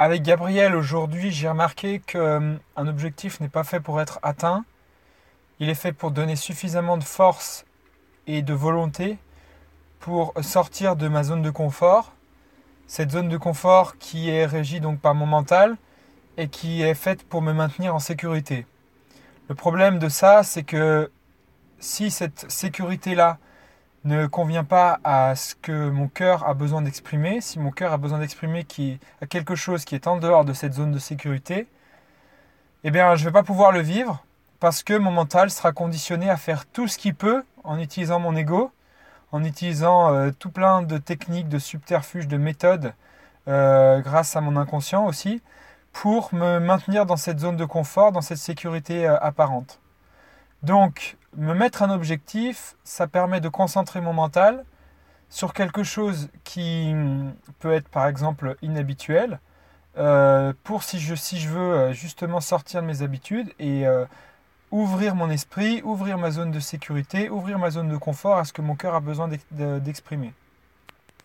Avec Gabriel, aujourd'hui, j'ai remarqué qu'un objectif n'est pas fait pour être atteint. Il est fait pour donner suffisamment de force et de volonté pour sortir de ma zone de confort. Cette zone de confort qui est régie donc par mon mental et qui est faite pour me maintenir en sécurité. Le problème de ça, c'est que si cette sécurité-là ne convient pas à ce que mon cœur a besoin d'exprimer, si mon cœur a besoin d'exprimer quelque chose qui est en dehors de cette zone de sécurité, eh bien, je ne vais pas pouvoir le vivre parce que mon mental sera conditionné à faire tout ce qu'il peut en utilisant mon ego, en utilisant euh, tout plein de techniques, de subterfuges, de méthodes, euh, grâce à mon inconscient aussi, pour me maintenir dans cette zone de confort, dans cette sécurité euh, apparente. Donc, me mettre un objectif, ça permet de concentrer mon mental sur quelque chose qui peut être par exemple inhabituel, euh, pour si je, veux euh, justement sortir de mes habitudes et euh, ouvrir mon esprit, ouvrir ma zone de sécurité, ouvrir ma zone de confort à ce que mon cœur a besoin d'exprimer.